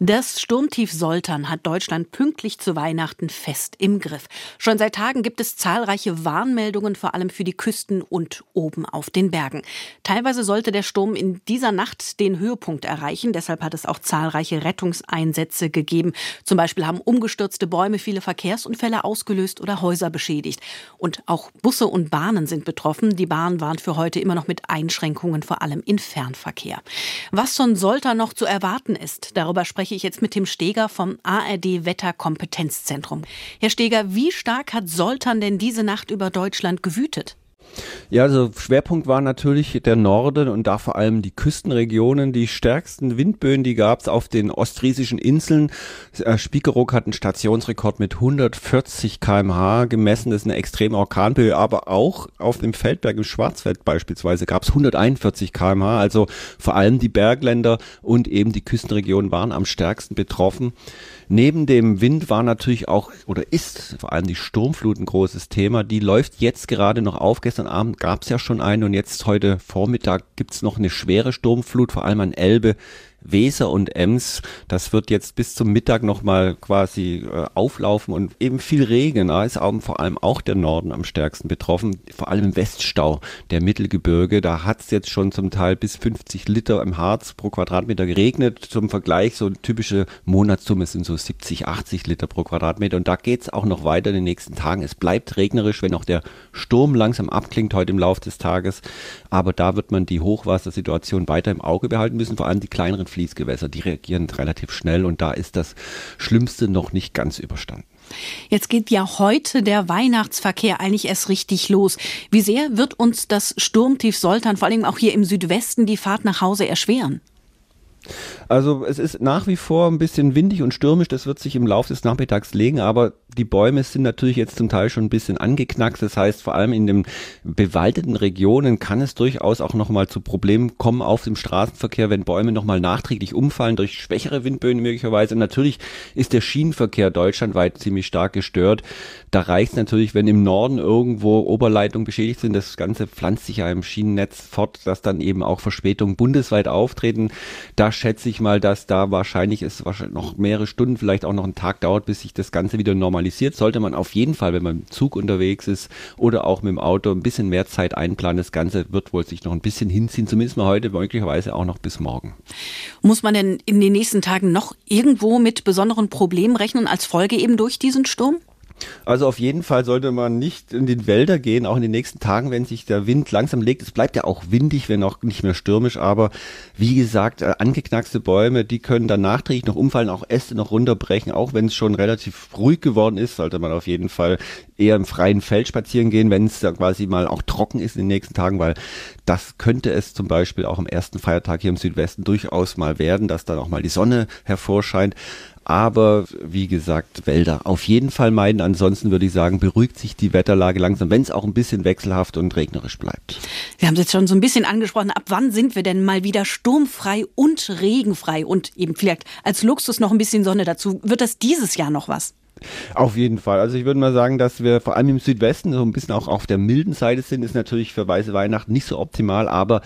Das Sturmtief Soltan hat Deutschland pünktlich zu Weihnachten fest im Griff. Schon seit Tagen gibt es zahlreiche Warnmeldungen, vor allem für die Küsten und oben auf den Bergen. Teilweise sollte der Sturm in dieser Nacht den Höhepunkt erreichen. Deshalb hat es auch zahlreiche Rettungseinsätze gegeben. Zum Beispiel haben umgestürzte Bäume viele Verkehrsunfälle ausgelöst oder Häuser beschädigt. Und auch Busse und Bahnen sind betroffen. Die Bahn warnt für heute immer noch mit Einschränkungen, vor allem in Fernverkehr. Was von Soltan noch zu erwarten ist, darüber sprechen spreche ich jetzt mit Tim Steger vom ARD Wetterkompetenzzentrum. Herr Steger, wie stark hat Soltan denn diese Nacht über Deutschland gewütet? Ja, also Schwerpunkt war natürlich der Norden und da vor allem die Küstenregionen. Die stärksten Windböen, die gab es auf den ostfriesischen Inseln. Äh, Spiekeroog hat einen Stationsrekord mit 140 kmh gemessen. Das ist eine extreme Orkanböe, aber auch auf dem Feldberg im Schwarzwald beispielsweise gab es 141 kmh. Also vor allem die Bergländer und eben die Küstenregionen waren am stärksten betroffen. Neben dem Wind war natürlich auch oder ist vor allem die Sturmflut ein großes Thema. Die läuft jetzt gerade noch auf. Gestern Abend gab es ja schon eine und jetzt heute Vormittag gibt's noch eine schwere Sturmflut, vor allem an Elbe, Weser und Ems. Das wird jetzt bis zum Mittag nochmal quasi äh, auflaufen und eben viel Regen. Da ist vor allem auch der Norden am stärksten betroffen, vor allem im Weststau der Mittelgebirge. Da hat es jetzt schon zum Teil bis 50 Liter im Harz pro Quadratmeter geregnet. Zum Vergleich, so typische Monatssumme sind so 70, 80 Liter pro Quadratmeter. Und da geht's auch noch weiter in den nächsten Tagen. Es bleibt regnerisch, wenn auch der Sturm langsam abklingt heute im Laufe des Tages. Aber da wird man die Hochwassersituation weiter im Auge behalten müssen, vor allem die kleineren Fließgewässer, die reagieren relativ schnell und da ist das Schlimmste noch nicht ganz überstanden. Jetzt geht ja heute der Weihnachtsverkehr eigentlich erst richtig los. Wie sehr wird uns das Sturmtief Soltan, vor allem auch hier im Südwesten, die Fahrt nach Hause erschweren? Also es ist nach wie vor ein bisschen windig und stürmisch, das wird sich im Laufe des Nachmittags legen, aber die Bäume sind natürlich jetzt zum Teil schon ein bisschen angeknackst. Das heißt, vor allem in den bewaldeten Regionen kann es durchaus auch nochmal zu Problemen kommen auf dem Straßenverkehr, wenn Bäume nochmal nachträglich umfallen durch schwächere Windböen möglicherweise. Und natürlich ist der Schienenverkehr deutschlandweit ziemlich stark gestört. Da reicht es natürlich, wenn im Norden irgendwo Oberleitungen beschädigt sind. Das Ganze pflanzt sich ja im Schienennetz fort, dass dann eben auch Verspätungen bundesweit auftreten. Da schätze ich mal, dass da wahrscheinlich es noch mehrere Stunden, vielleicht auch noch einen Tag dauert, bis sich das Ganze wieder normalisiert. Sollte man auf jeden Fall, wenn man im Zug unterwegs ist oder auch mit dem Auto, ein bisschen mehr Zeit einplanen. Das Ganze wird wohl sich noch ein bisschen hinziehen, zumindest mal heute, möglicherweise auch noch bis morgen. Muss man denn in den nächsten Tagen noch irgendwo mit besonderen Problemen rechnen als Folge eben durch diesen Sturm? Also auf jeden Fall sollte man nicht in den Wälder gehen, auch in den nächsten Tagen, wenn sich der Wind langsam legt. Es bleibt ja auch windig, wenn auch nicht mehr stürmisch, aber wie gesagt, äh, angeknackste Bäume, die können dann nachträglich noch umfallen, auch Äste noch runterbrechen, auch wenn es schon relativ ruhig geworden ist, sollte man auf jeden Fall eher im freien Feld spazieren gehen, wenn es da quasi mal auch trocken ist in den nächsten Tagen, weil das könnte es zum Beispiel auch am ersten Feiertag hier im Südwesten durchaus mal werden, dass dann auch mal die Sonne hervorscheint. Aber wie gesagt, Wälder auf jeden Fall meiden. Ansonsten würde ich sagen, beruhigt sich die Wetterlage langsam, wenn es auch ein bisschen wechselhaft und regnerisch bleibt. Wir haben es jetzt schon so ein bisschen angesprochen. Ab wann sind wir denn mal wieder sturmfrei und regenfrei? Und eben vielleicht als Luxus noch ein bisschen Sonne dazu. Wird das dieses Jahr noch was? Auf jeden Fall. Also ich würde mal sagen, dass wir vor allem im Südwesten so ein bisschen auch auf der milden Seite sind, ist natürlich für weiße Weihnachten nicht so optimal, aber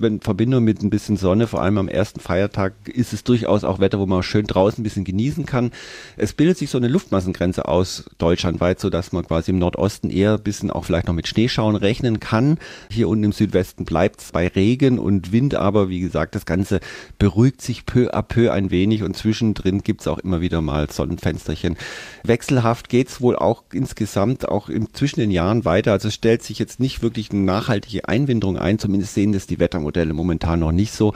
in Verbindung mit ein bisschen Sonne, vor allem am ersten Feiertag, ist es durchaus auch Wetter, wo man schön draußen ein bisschen genießen kann. Es bildet sich so eine Luftmassengrenze aus deutschlandweit, so dass man quasi im Nordosten eher ein bisschen auch vielleicht noch mit Schneeschauen rechnen kann. Hier unten im Südwesten bleibt es bei Regen und Wind, aber wie gesagt, das Ganze beruhigt sich peu à peu ein wenig und zwischendrin gibt es auch immer wieder mal Sonnenfensterchen. Wechselhaft geht's wohl auch insgesamt auch im, zwischen den Jahren weiter. Also es stellt sich jetzt nicht wirklich eine nachhaltige Einwinderung ein. Zumindest sehen das die Wettermodelle momentan noch nicht so.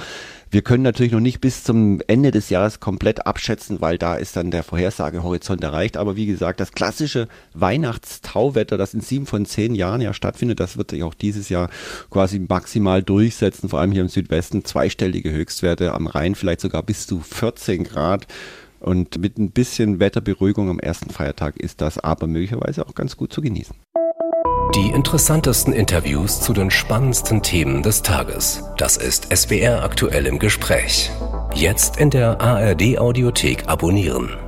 Wir können natürlich noch nicht bis zum Ende des Jahres komplett abschätzen, weil da ist dann der Vorhersagehorizont erreicht. Aber wie gesagt, das klassische Weihnachtstauwetter, das in sieben von zehn Jahren ja stattfindet, das wird sich auch dieses Jahr quasi maximal durchsetzen. Vor allem hier im Südwesten zweistellige Höchstwerte, am Rhein vielleicht sogar bis zu 14 Grad. Und mit ein bisschen Wetterberuhigung am ersten Feiertag ist das aber möglicherweise auch ganz gut zu genießen. Die interessantesten Interviews zu den spannendsten Themen des Tages. Das ist SWR aktuell im Gespräch. Jetzt in der ARD Audiothek abonnieren.